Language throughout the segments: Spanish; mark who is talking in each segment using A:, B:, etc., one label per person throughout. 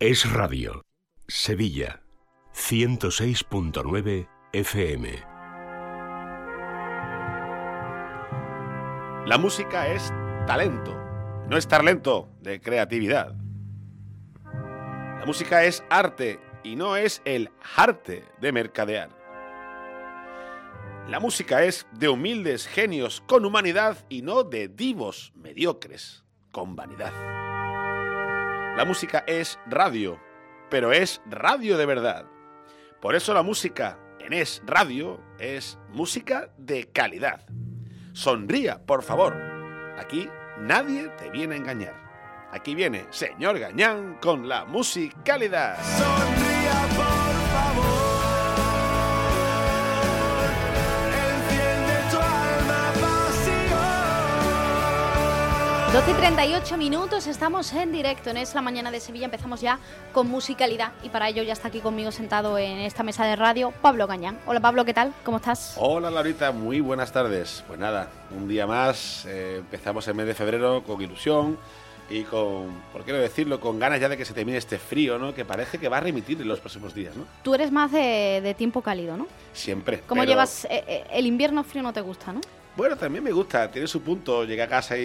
A: Es Radio, Sevilla, 106.9 FM.
B: La música es talento, no estar lento de creatividad. La música es arte y no es el arte de mercadear. La música es de humildes genios con humanidad y no de divos mediocres con vanidad. La música es radio, pero es radio de verdad. Por eso la música en Es Radio es música de calidad. Sonría, por favor. Aquí nadie te viene a engañar. Aquí viene señor Gañán con la musicalidad.
C: Sonría, por
D: 12 y 38 minutos, estamos en directo en Es la Mañana de Sevilla. Empezamos ya con musicalidad y para ello ya está aquí conmigo sentado en esta mesa de radio Pablo Gañán. Hola Pablo, ¿qué tal? ¿Cómo estás?
B: Hola Laurita, muy buenas tardes. Pues nada, un día más, eh, empezamos el mes de febrero con ilusión y con, por qué no decirlo, con ganas ya de que se termine este frío, ¿no? Que parece que va a remitir en los próximos días, ¿no?
D: Tú eres más de, de tiempo cálido, ¿no?
B: Siempre.
D: ¿Cómo
B: pero-
D: llevas eh, eh, el invierno frío no te gusta, no?
B: Bueno, también me gusta, tiene su punto, llegar a casa y,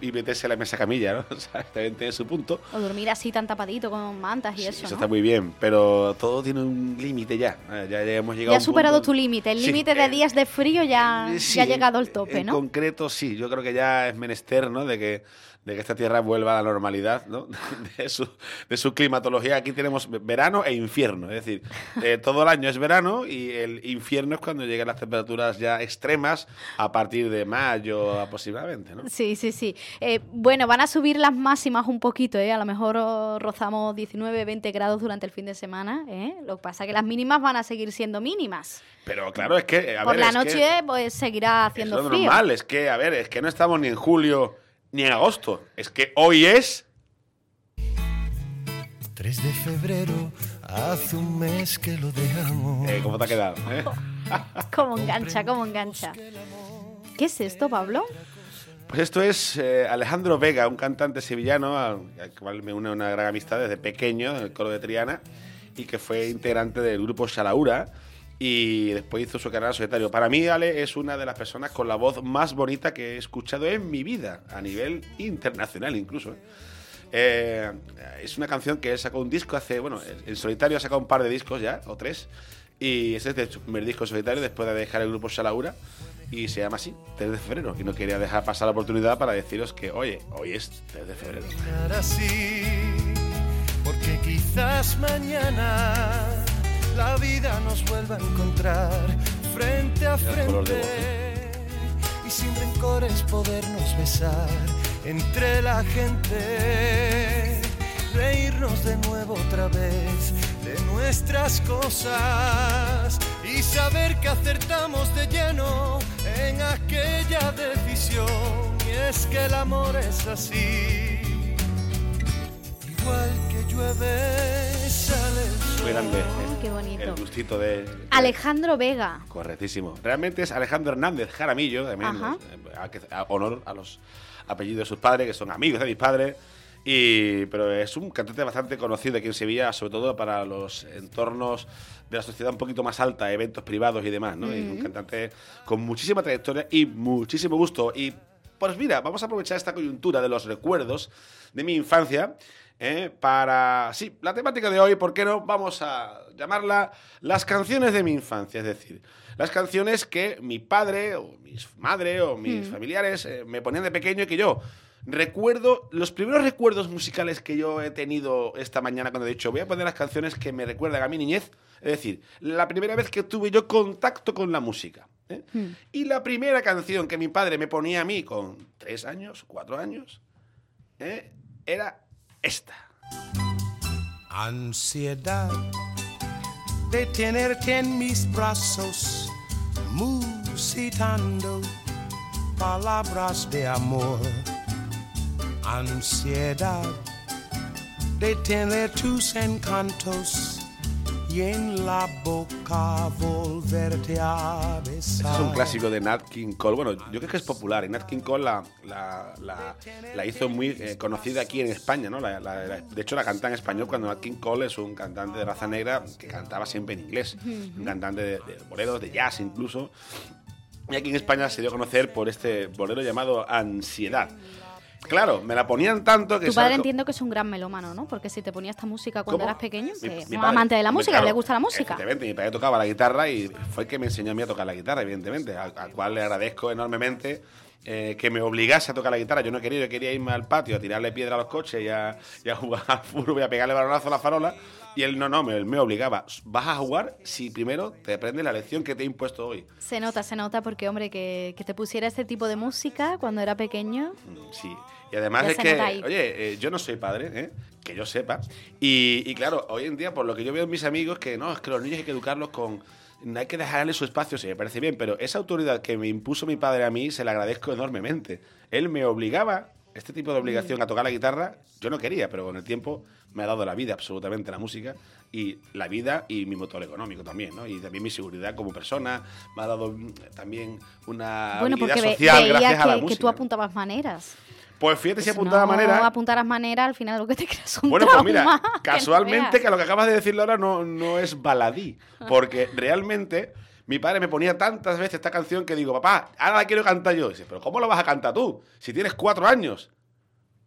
B: y- y meterse en la mesa camilla, ¿no? O sea, también tiene su punto.
D: O dormir así tan tapadito con mantas y
B: Sí,
D: eso,
B: eso
D: ¿no?
B: está muy bien, pero todo tiene un límite ya. Eh, Ya, hemos llegado
D: Ya
B: a
D: has superado
B: punto-
D: tu límite. El
B: Sí,
D: límite de
B: eh,
D: días de frío ya,
B: Eh, sí,
D: ya ha llegado al
B: en-
D: tope,
B: en
D: ¿no?
B: concreto, sí. Yo creo que ya es menester, ¿no? De que, de que esta tierra vuelva a la normalidad, ¿no? De su, de su climatología. Aquí tenemos verano e infierno. Es decir, eh, todo el año es verano y el infierno es cuando llegan las temperaturas ya extremas a partir de mayo aproximadamente, ¿no?
D: Sí, sí, sí. Eh, bueno, van a subir las máximas un poquito, ¿eh? A lo mejor rozamos 19, 20 grados durante el fin de semana, ¿eh? Lo que pasa es que las mínimas van a seguir siendo mínimas.
B: Pero claro, es que... A
D: Por
B: ver,
D: la
B: es
D: noche,
B: que
D: pues seguirá
B: es
D: haciendo
B: lo
D: frío.
B: normal, es que, a ver, es que no estamos ni en julio ni en agosto. Es que hoy es...
C: 3 de febrero, hace un mes que lo dejamos.
B: eh, ¿Cómo te ha quedado? eh?
D: ¿Cómo engancha, cómo engancha? ¿Qué es esto, Pablo?
B: Pues esto es eh, Alejandro Vega, un cantante sevillano al al cual me une una gran amistad desde pequeño en el coro de Triana y que fue integrante del grupo Shalaura y después hizo su en solitario. Para mí, Ale es una de las personas con la voz más bonita que he escuchado en mi vida, a nivel internacional incluso. ¿eh? Eh, es una canción que él sacó un disco hace, bueno, en solitario ha sacado un par de discos ya, o tres, y ese es de su primer disco solitario después de dejar el grupo Shalaura, y se llama así, 3 de febrero, y no quería dejar pasar la oportunidad para deciros que, oye, hoy es 3 de febrero.
C: Así, porque quizás mañana la vida nos vuelva a encontrar frente a frente y sin rencores podernos besar entre la gente, reírnos de nuevo otra vez de nuestras cosas y saber que acertamos de lleno en aquella decisión y es que el amor es así. Igual que llueve,
B: grande.
D: Ay, qué
B: El
D: bonito.
B: gustito de...
D: Alejandro Vega.
B: Correctísimo. Realmente es Alejandro Hernández Jaramillo, también,
D: Ajá.
B: eh, a, a honor a los apellidos de sus padres, que son amigos de mis padres. Y, pero es un cantante bastante conocido aquí en Sevilla, sobre todo para los entornos de la sociedad un poquito más alta, eventos privados y demás. ¿no? Y es un cantante con muchísima trayectoria y muchísimo gusto. Y pues mira, vamos a aprovechar esta coyuntura de los recuerdos de mi infancia ¿eh? para... Sí, la temática de hoy, ¿por qué no? Vamos a llamarla las canciones de mi infancia, es decir, las canciones que mi padre o mi madre o mis familiares eh, me ponían de pequeño y que yo recuerdo, los primeros recuerdos musicales que yo he tenido esta mañana cuando he dicho voy a poner las canciones que me recuerdan a mi niñez, es decir, la primera vez que tuve yo contacto con la música. ¿eh? Y la primera canción que mi padre me ponía a mí con tres años, cuatro años, ¿eh? era esta.
C: Ansiedad de tenerte en mis brazos, musitando palabras de amor. Ansiedad de tener tus encantos y en la boca volverte a besar.
B: Este es un clásico de Nat King Cole. Bueno, yo creo que es popular. Y Nat King Cole la, hizo muy eh, conocida aquí en España, ¿no? De hecho, la canta en español cuando Nat King Cole es un cantante de raza negra que cantaba siempre en inglés. Un cantante de, de boleros, de jazz incluso. Y aquí en España se dio a conocer por este bolero llamado Ansiedad. Claro, me la ponían tanto que...
D: Tu padre entiendo que es un gran melómano, ¿no? Porque si te ponía esta música cuando
B: ¿Cómo?
D: eras pequeño,
B: Mi-
D: que
B: mi
D: es un
B: padre-
D: amante de la música,
B: claro,
D: le gusta la música.
B: Efectivamente, mi padre tocaba la guitarra y fue el que me enseñó a mí a tocar la guitarra, evidentemente, al cual le agradezco enormemente eh, que me obligase a tocar la guitarra. Yo no quería, yo quería irme al patio a tirarle piedra a los coches y a, y a jugar al fútbol y a pegarle balonazo a la farola. Y él no, no, me, me obligaba. Vas a jugar si primero te aprendes la lección que te he impuesto hoy.
D: Se nota, se nota, porque, hombre, que, que te pusiera este tipo de música cuando era pequeño.
B: Mm, Sí. Y además
D: Ya
B: es que, oye, eh, yo no soy padre, ¿eh? que yo sepa. Y, y claro, hoy en día, por lo que yo veo en mis amigos, que no, es que los niños hay que educarlos con... No hay que dejarle su espacio, sí, me parece bien, pero esa autoridad que me impuso mi padre a mí, se la agradezco enormemente. Él me obligaba, este tipo de obligación a tocar la guitarra, yo no quería, pero con el tiempo me ha dado la vida absolutamente la música y la vida y mi motor económico también, ¿no? Y también mi seguridad como persona, me ha dado mm, también una
D: bueno,
B: habilidad
D: porque ve-
B: social
D: veía
B: gracias a la
D: que, tú apuntabas maneras.
B: Pues fíjate si
D: Si
B: apuntaba
D: no
B: manera.
D: apuntaras manera, al final lo que te creas un
B: Bueno, pues mira,
D: que no
B: casualmente
D: veas.
B: que lo que acabas de decirlo ahora no, no es baladí, porque realmente mi padre me ponía tantas veces esta canción que digo, papá, ahora la quiero cantar yo. Y dice, pero ¿cómo la vas a cantar tú? Si tienes cuatro años.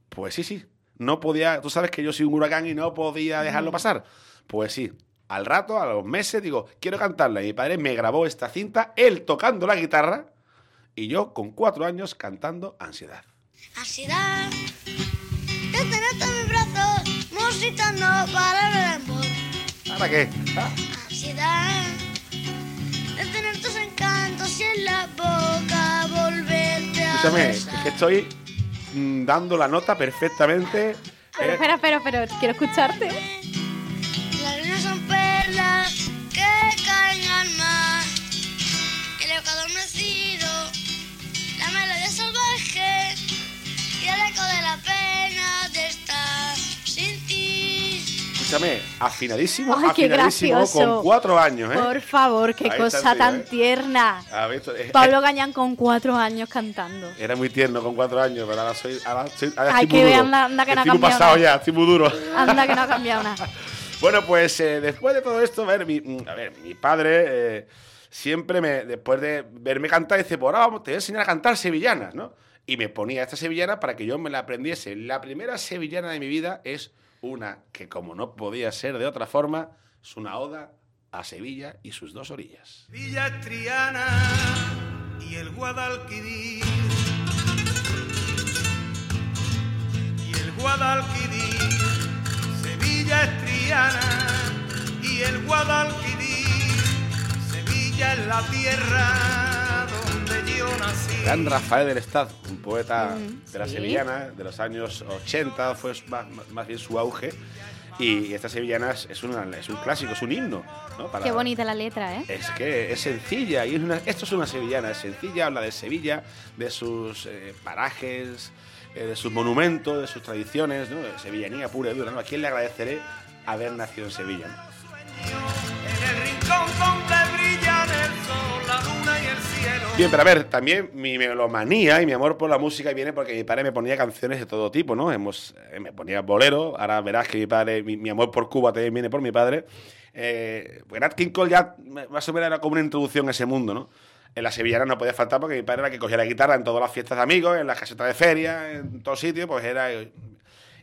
B: Pues sí, sí, no podía, tú sabes que yo soy un huracán y no podía dejarlo pasar. Pues sí, al rato, a los meses, digo, quiero cantarla. Y mi padre me grabó esta cinta, él tocando la guitarra y yo con cuatro años cantando Ansiedad.
E: Ansiedad de tenerte en mis brazos, musitando para el amor.
B: ¿Para qué? Ah.
E: Ansiedad de tener tus encantos y en la boca volverte a
B: Escúchame, es
E: besar.
B: que estoy mm, dando la nota perfectamente.
D: Pero,
B: eh,
D: espera, espera, espera, quiero escucharte.
E: Las líneas son perlas que caen al mar. El eco adormecido, la melodía salvaje eco de la pena de estar sin ti.
B: escúchame, afinadísimo,
D: Ay,
B: afinadísimo
D: gracioso.
B: con cuatro años, ¿eh?
D: Por favor, qué
B: Ahí
D: cosa
B: tío,
D: tan
B: ¿eh?
D: tierna.
B: A ver, esto- eh,
D: Pablo Gañán con cuatro años cantando.
B: Era muy tierno con cuatro años, pero ahora soy. Ahora soy ahora
D: Ay,
B: estoy
D: que
B: muy
D: ve,
B: duro.
D: anda- anda que no ha
B: Estoy muy
D: cambiado
B: pasado
D: nada.
B: ya, estoy muy duro.
D: Anda que no ha cambiado nada.
B: Bueno, pues eh, después de todo esto, a ver, mi, mm, a ver, mi padre eh, siempre me, después de verme cantar, dice, pues ahora vamos, te voy a enseñar a cantar sevillanas, ¿no? Y me ponía esta sevillana para que yo me la aprendiese. La primera sevillana de mi vida es una que, como no podía ser de otra forma, es una oda a Sevilla y sus dos orillas.
C: Villa Triana y el Guadalquivir. Y el Guadalquivir, Sevilla es Triana y el Guadalquivir, Sevilla es la tierra.
B: Gran Rafael del Estado, un poeta
D: Mm,
B: de la
D: sí.
B: sevillana de los años 80, fue más, más bien su auge. Y esta sevillana es, es una- es un clásico, es un himno. ¿no? Para-
D: Qué bonita la letra, ¿eh?
B: Es que es sencilla y es una- esto es una sevillana, es sencilla, habla de Sevilla, de sus eh, parajes, eh, de sus monumentos, de sus tradiciones, ¿no? Sevillanía pura y dura, ¿no? ¿A quién le agradeceré haber nacido en Sevilla? no?
C: En el rincón
B: Bien, pero a ver, también mi melomanía y mi amor por la música viene porque mi padre me ponía canciones de todo tipo, ¿no? Hemos, eh, me ponía bolero, ahora verás que mi padre, mi, mi amor por Cuba también viene por mi padre. Eh, pues Nat King Cole ya más o menos era como una introducción a ese mundo, ¿no? En la sevillana no podía faltar porque mi padre era el que cogía la guitarra en todas las fiestas de amigos, en las casetas de feria, en todos sitios, pues era...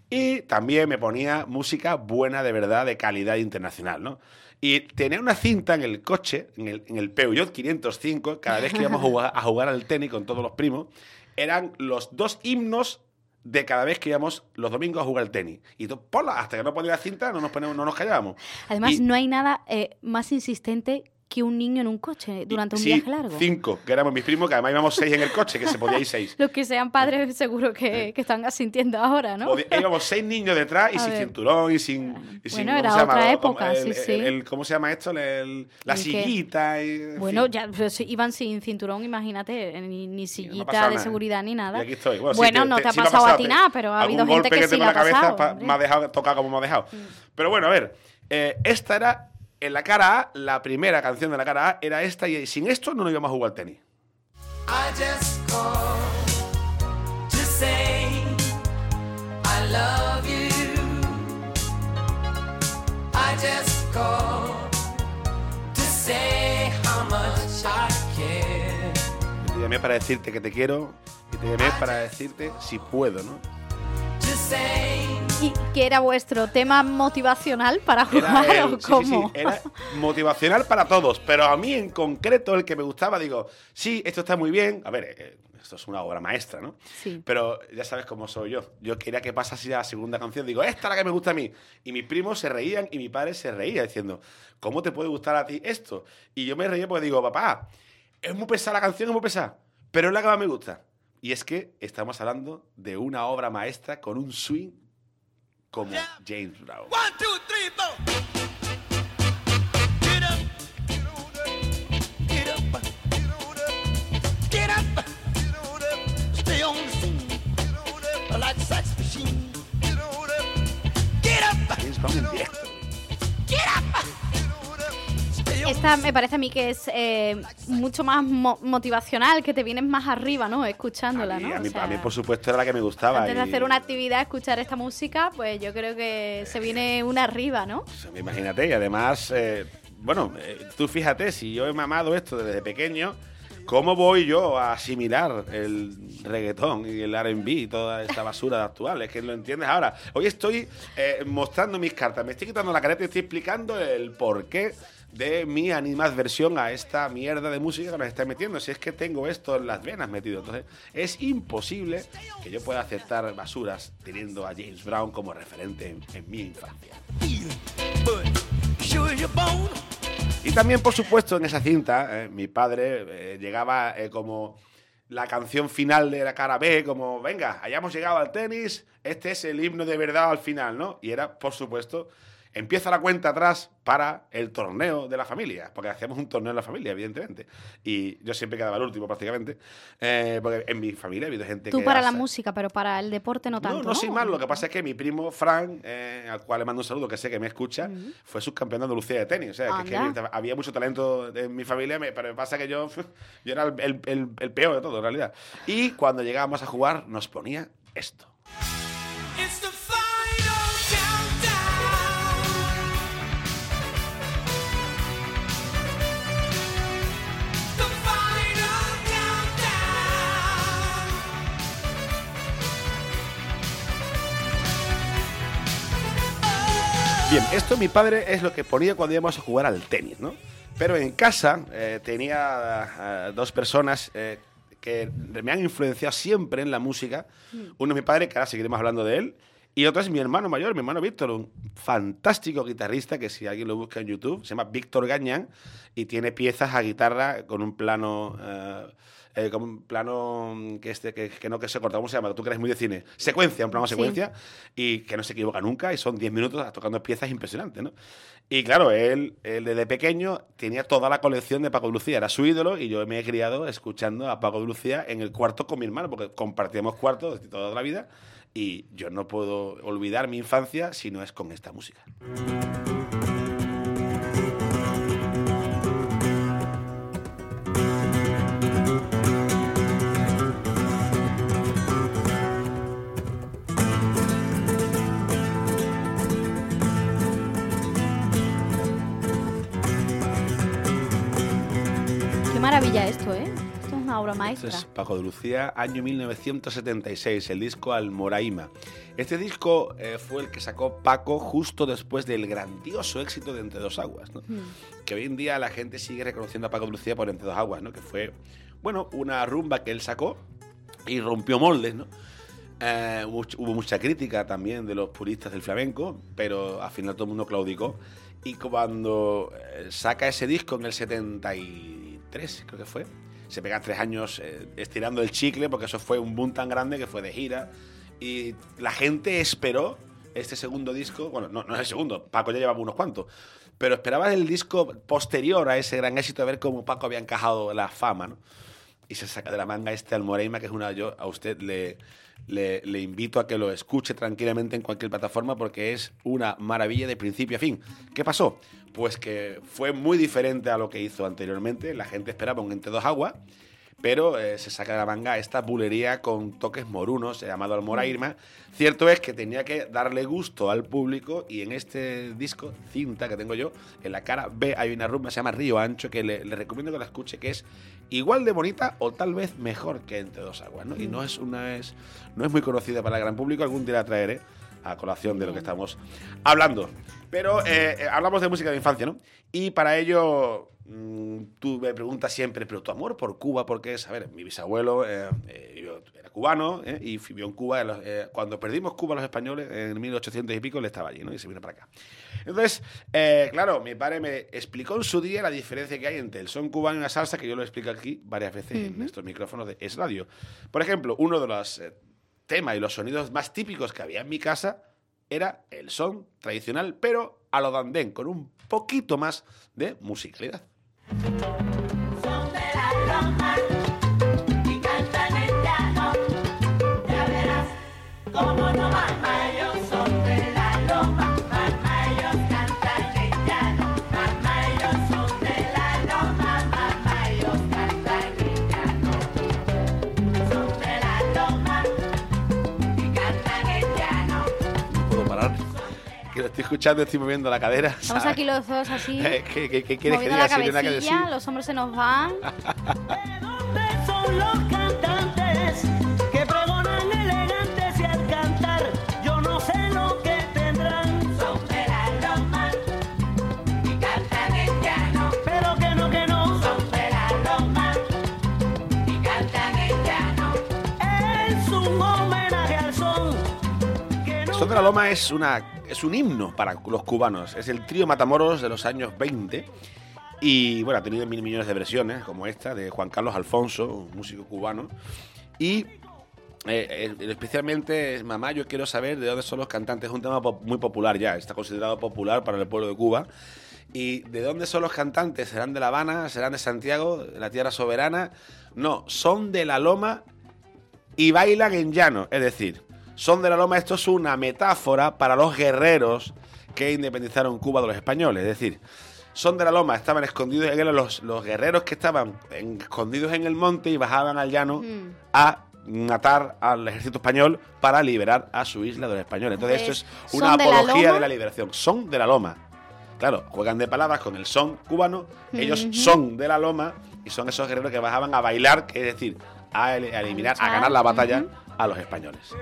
B: Y también me ponía música buena de verdad, de calidad internacional, ¿no? Y tenía una cinta en el coche, en el, en el Peugeot 505, cada vez que íbamos a jugar, a jugar al tenis con todos los primos, eran los dos himnos de cada vez que íbamos los domingos a jugar al tenis. Y tú, hasta que no ponía la cinta, no nos, ponemos, no nos callábamos.
D: Además,
B: Y-
D: no hay nada eh, más insistente que un niño en un coche durante un
B: Sí,
D: viaje largo.
B: Cinco, que éramos mis primos, que además íbamos seis en el coche, que se podía ir seis.
D: Los que sean padres seguro que, que están asintiendo ahora, ¿no?
B: Podía- íbamos seis niños detrás y
D: A
B: sin
D: ver.
B: cinturón y sin. y
D: Bueno,
B: ¿cómo
D: era
B: llama?
D: otra época,
B: el-
D: sí, sí.
B: el- el- ¿Cómo se llama esto? El- la sillita. y- en
D: Bueno,
B: fin.
D: ya pues, iban sin cinturón, imagínate, ni, ni sillita
B: pasado
D: de seguridad ni nada.
B: Y aquí estoy. Bueno, sí,
D: Bueno,
B: te-
D: no
B: te-
D: te, ha
B: me
D: pasado a ti nada, pero ha habido gente
B: golpe
D: que,
B: que
D: sí ha
B: cabeza
D: pasado.
B: pa- me ha dejado tocar como me ha dejado. Pero bueno, a ver, eh, esta era en la cara A, la primera canción de la cara A era esta y sin esto no nos íbamos a jugar al tenis.
C: I just called to say I love you. I just called to say how much I care.
B: Te llamé para decirte que te quiero y te llamé para decirte si puedo, ¿no?
C: To say
D: ¿Y qué era vuestro tema motivacional para
B: Era,
D: jugar
B: el-
D: o
B: sí, sí, sí,
D: cómo?
B: era motivacional para todos, pero a mí en concreto el que me gustaba, digo, sí, esto está muy bien, a ver, eh, esto es una obra maestra, ¿no?
D: Sí.
B: Pero ya sabes cómo soy yo. Yo quería que pasase la segunda canción, digo, esta es la que me gusta a mí. Y mis primos se reían y mi padre se reía diciendo, ¿cómo te puede gustar a ti esto? Y yo me reía porque digo, papá, es muy pesada la canción, es muy pesada, pero es la que más me gusta. Y es que estamos hablando de una obra maestra con un swing como James Brown.
C: one, two, three, four. Get up, get up, get up, stay on the scene, like a sex machine, get up,
B: James Brown
D: Esta me parece a mí que es eh, mucho más mo- motivacional, que te vienes más arriba, ¿no? Escuchándola,
B: A mí,
D: ¿no?
B: a
D: O
B: mí-
D: sea,
B: a mí, por supuesto, era la que me gustaba.
D: Antes de hacer una actividad, escuchar esta música, pues yo creo que se viene una arriba, ¿no?
B: pues, Imagínate, y además, eh, bueno, eh, tú fíjate, si yo he mamado esto desde pequeño, ¿cómo voy yo a asimilar el reggaetón y el RB y toda esta basura actual? Es que lo entiendes ahora. Hoy estoy eh, mostrando mis cartas, me estoy quitando la careta y estoy explicando el porqué de mi animadversión a esta mierda de música que nos está metiendo. Si es que tengo esto en las venas metido. Entonces, es imposible que yo pueda aceptar basuras teniendo a James Brown como referente en, mi infancia. Y también, por supuesto, en esa cinta, eh, mi padre eh, llegaba eh, como la canción final de la cara B, como, venga, hayamos llegado al tenis, este es el himno de verdad al final, ¿no? Y era, por supuesto, empieza la cuenta atrás para el torneo de la familia, porque hacíamos un torneo en la familia, evidentemente. Y yo siempre quedaba el último prácticamente, eh, porque en mi familia ha habido gente
D: Tú
B: que...
D: para
B: ha
D: la música, pero para el deporte no tanto.
B: no, no soy mal. Lo que pasa es que mi primo Frank, eh, al cual le mando un saludo, que sé que me escucha, fue subcampeón de Andalucía de tenis. O sea, que, es que había mucho talento en mi familia, pero me pasa que yo, yo era el, el- el- el peor de todo, en realidad. Y cuando llegábamos a jugar, nos ponía esto. Bien, esto mi padre es lo que ponía cuando íbamos a jugar al tenis, ¿no? Pero en casa eh, tenía eh, dos personas eh, que me han influenciado siempre en la música. Uno es mi padre, que ahora seguiremos hablando de él. Y otro es mi hermano mayor, mi hermano Víctor, un fantástico guitarrista que si alguien lo busca en YouTube, se llama Víctor Gañán y tiene piezas a guitarra con un plano... eh, con un plano mm, que, este, que, que no que se corta, ¿cómo se llama? Tú que eres muy de cine. Secuencia, un plano
D: Sí.
B: secuencia y que no se equivoca nunca y son 10 minutos tocando piezas impresionantes, ¿no? Y claro, él, él desde pequeño tenía toda la colección de Paco de Lucía, era su ídolo y yo me he criado escuchando a Paco de Lucía en el cuarto con mi hermano, porque compartíamos cuarto desde toda la vida y yo no puedo olvidar mi infancia si no es con esta música.
D: Obra maestra.
B: es Paco de Lucía, año 1976, el disco Almoraima. Este disco eh, fue el que sacó Paco justo después del grandioso éxito de Entre Dos Aguas, ¿no?
D: Hmm.
B: que hoy en día la gente sigue reconociendo a Paco de Lucía por Entre Dos Aguas, ¿no? que fue, bueno, una rumba que él sacó y rompió moldes, ¿no? Eh, much- hubo mucha crítica también de los puristas del flamenco, pero al final todo el mundo claudicó. Y cuando eh, saca ese disco en el 73, creo que fue, se pega tres años eh, estirando el chicle, porque eso fue un boom tan grande que fue de gira. Y la gente esperó este segundo disco, bueno, no, no es el segundo, Paco ya llevaba unos cuantos, pero esperaba el disco posterior a ese gran éxito, a ver cómo Paco había encajado la fama, ¿no? Y se saca de la manga este Almoreima, que es una. Yo a usted le, le, invito a que lo escuche tranquilamente en cualquier plataforma porque es una maravilla de principio a fin. ¿Qué pasó? Pues que fue muy diferente a lo que hizo anteriormente. La gente esperaba un entre dos aguas pero eh, se saca de la manga esta bulería con toques morunos, llamado Almoraima. Cierto es que tenía que darle gusto al público y en este disco, cinta que tengo yo, en la cara B hay una rumba se llama Río Ancho que le, le recomiendo que la escuche, que es igual de bonita o tal vez mejor que Entre Dos Aguas, ¿no? Y no es, una, es, no es muy conocida para el gran público, algún día la traeré a colación de lo que estamos hablando. Pero eh, eh, hablamos de música de infancia, ¿no? Y para ello mm, tú me preguntas siempre, pero tu amor por Cuba, porque es, a ver, mi bisabuelo eh, eh, era cubano eh, y vivió en Cuba. cuando perdimos Cuba los españoles, en 1800 y pico, él estaba allí, ¿no? Y se vino para acá. Entonces, eh, claro, mi padre me explicó en su día la diferencia que hay entre el son cubano y la salsa, que yo lo explico aquí varias veces en estos micrófonos de Es Radio. Por ejemplo, uno de los eh, temas y los sonidos más típicos que había en mi casa era el son tradicional, pero a lo dandén, con un poquito más de musicalidad. Escuchando, estoy moviendo la cadera.
D: Estamos
B: ¿sabes?
D: aquí los dos así,
B: Eh, ¿Qué, qué- qué quieres que diga?
D: la
B: nada que decir.
D: cabecilla, los hombros se nos van.
F: ¿De dónde son los cantantes que pregonan elegantes y al cantar yo no sé lo que tendrán? Son de la loma y cantan en llano, pero que no, que no. Son de la loma y cantan en llano. Es un homenaje al son que no
B: Son de la Loma es, una, es un himno para los cubanos. Es el trío Matamoros de los años 20. Y bueno, ha tenido mil millones de versiones, como esta, de Juan Carlos Alfonso, un músico cubano. Y eh, eh, especialmente, mamá, yo quiero saber de dónde son los cantantes. Es un tema muy popular ya, está considerado popular para el pueblo de Cuba. ¿Y de dónde son los cantantes? ¿Serán de La Habana? ¿Serán de Santiago? ¿De la tierra soberana? No, son de la Loma y bailan en llano. Es decir, son de la Loma, esto es una metáfora para los guerreros que independizaron Cuba de los españoles. Es decir, son de la Loma, estaban escondidos, eran los, los guerreros que estaban en- escondidos en el monte y bajaban al llano
D: Mm.
B: a matar al ejército español para liberar a su isla de los españoles. Entonces, esto es
D: ¿Son
B: una
D: de la
B: apología de la liberación. Son de la Loma. Claro, juegan de palabras con el son cubano, ellos son de la Loma y son esos guerreros que bajaban a bailar, que es decir, a, el- a eliminar, a ganar la batalla. A los españoles.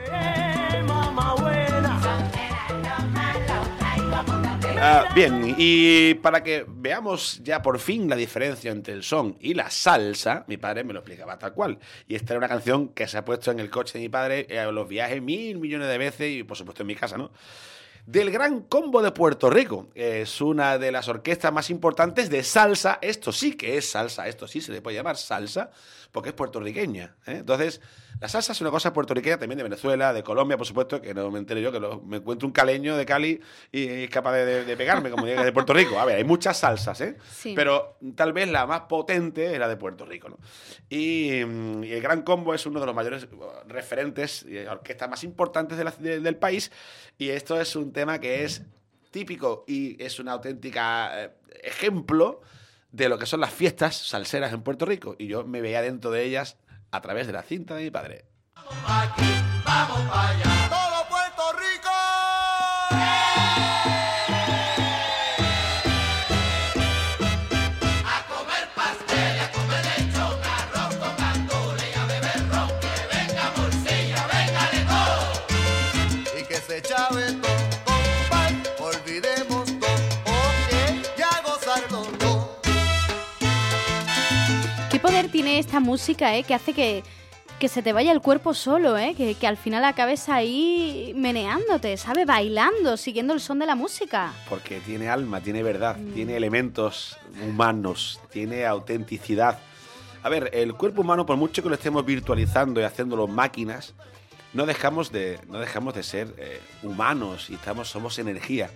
B: Ah, bien, y para que veamos ya por fin la diferencia entre el son y la salsa, mi padre me lo explicaba tal cual. Y esta era una canción que se ha puesto en el coche de mi padre eh, en los viajes mil millones de veces y por supuesto en mi casa, ¿no? Del Gran Combo de Puerto Rico. Es una de las orquestas más importantes de salsa. Esto sí que es salsa, esto sí se le puede llamar salsa, porque es puertorriqueña. ¿eh? Entonces, la salsa es una cosa puertorriqueña también de Venezuela, de Colombia, por supuesto, que no me enteré yo, que lo- me encuentro un caleño de Cali y es capaz de, de- de pegarme, como diga, de Puerto Rico. A ver, hay muchas salsas, ¿eh?
D: Sí.
B: Pero tal vez la más potente es la de Puerto Rico, ¿no? Y, mm, y el Gran Combo es uno de los mayores referentes y orquestas más importantes de la- de- del país. Y esto es un tema que es típico y es una auténtica eh, ejemplo de lo que son las fiestas salseras en Puerto Rico. Y yo me veía dentro de ellas a través de la cinta de mi padre.
C: ¡Todo Puerto
D: tiene esta música, eh? Que hace que, que se te vaya el cuerpo solo, eh? Que, que al final acabes ahí meneándote, ¿sabes? Bailando, siguiendo el son de la música.
B: Porque tiene alma, tiene verdad, tiene elementos humanos, tiene autenticidad. A ver, el cuerpo humano, por mucho que lo estemos virtualizando y haciéndolo máquinas, no dejamos de, no dejamos de ser eh, humanos y estamos, somos energía.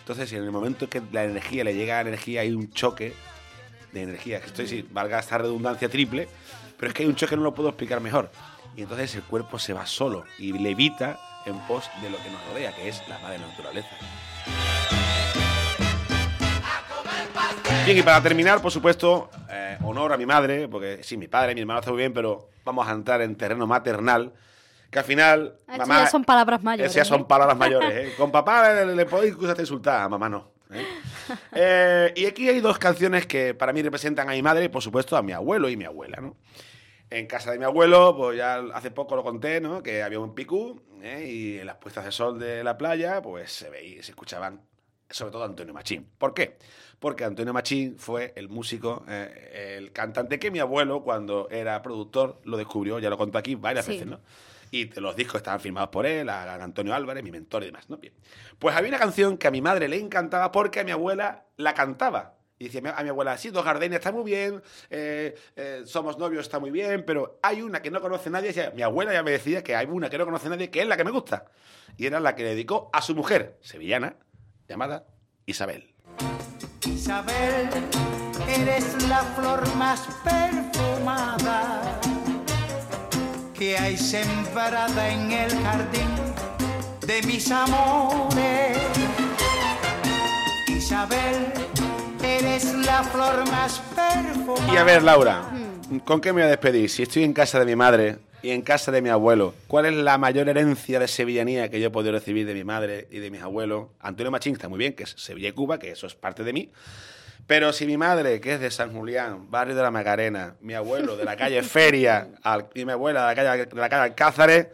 B: Entonces, en el momento que la energía le llega a la energía, hay un choque de energía. Que estoy, si valga esta redundancia triple, Pero es que hay un choque que no lo puedo explicar mejor. Y entonces el cuerpo se va solo y levita en pos de lo que nos rodea, que es la madre naturaleza. Bien, y para terminar, por supuesto, eh, honor a mi madre, porque sí, mi padre y mi hermano están muy bien, pero vamos a entrar en terreno maternal, que al final...
D: Esto ya son palabras mayores,
B: Esas ya son
D: ¿eh?
B: palabras mayores. ¿eh? Con papá le, le podéis incluso hasta insultar, a mamá no. ¿eh? Eh, y aquí hay dos canciones que para mí representan a mi madre y, por supuesto, a mi abuelo y mi abuela, ¿no? En casa de mi abuelo, pues ya hace poco lo conté, ¿no? Que había un picú ¿eh? y en las puestas de sol de la playa, pues se veía, se escuchaban, sobre todo Antonio Machín. ¿Por qué? Porque Antonio Machín fue el músico, eh, el cantante que mi abuelo, cuando era productor, lo descubrió, ya lo conté aquí varias
D: Sí.
B: veces, ¿no? Y los discos estaban firmados por él, a Antonio Álvarez, mi mentor y demás, ¿no? Bien. Pues había una canción que a mi madre le encantaba porque a mi abuela la cantaba. Y decía a mi abuela, sí, Dos Gardenias está muy bien, eh, eh, Somos Novios está muy bien, pero hay una que no conoce nadie. Mi abuela ya me decía que hay una que no conoce nadie, que es la que me gusta. Y era la que le dedicó a su mujer, sevillana, llamada Isabel.
G: Isabel, eres la flor más perfumada que hay sembrada en el jardín de mis amores. Isabel, eres la flor más perfumada.
B: Y a ver, Laura, ¿con qué me voy a despedir? Si estoy en casa de mi madre y en casa de mi abuelo, ¿cuál es la mayor herencia de sevillanía que yo he podido recibir de mi madre y de mis abuelos? Antonio Machín está muy bien, que es Sevilla y Cuba, que eso es parte de mí. Pero si mi madre, que es de San Julián, barrio de la Macarena, mi abuelo de la calle Feria al- y mi abuela de la calle, de la calle Alcázares,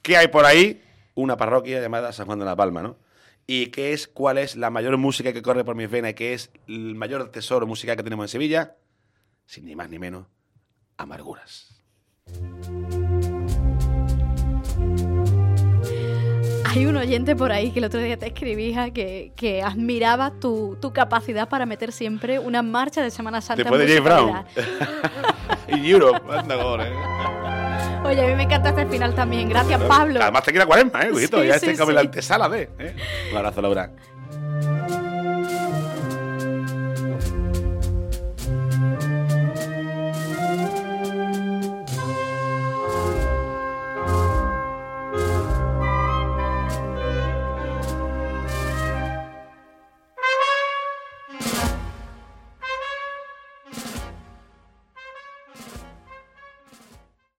B: ¿qué hay por ahí? Una parroquia llamada San Juan de la Palma, ¿no? ¿Y qué es, cuál es la mayor música que corre por mis venas y qué es el mayor tesoro musical que tenemos en Sevilla? Sin ni más ni menos, amarguras.
D: Hay un oyente por ahí que el otro día te escribía que, que admiraba tu, tu capacidad para meter siempre una marcha de Semana Santa. en
B: Después de James Brown. y Europe, anda gol, ¿eh?
D: Oye, a mí me encanta este final también. Gracias, Pablo.
B: Además te quiere la cuaresma, ¿eh? Cuidito,
D: Sí,
B: ya
D: sí,
B: este como
D: sí.
B: la antesala de. ¿eh? Un abrazo, Laura.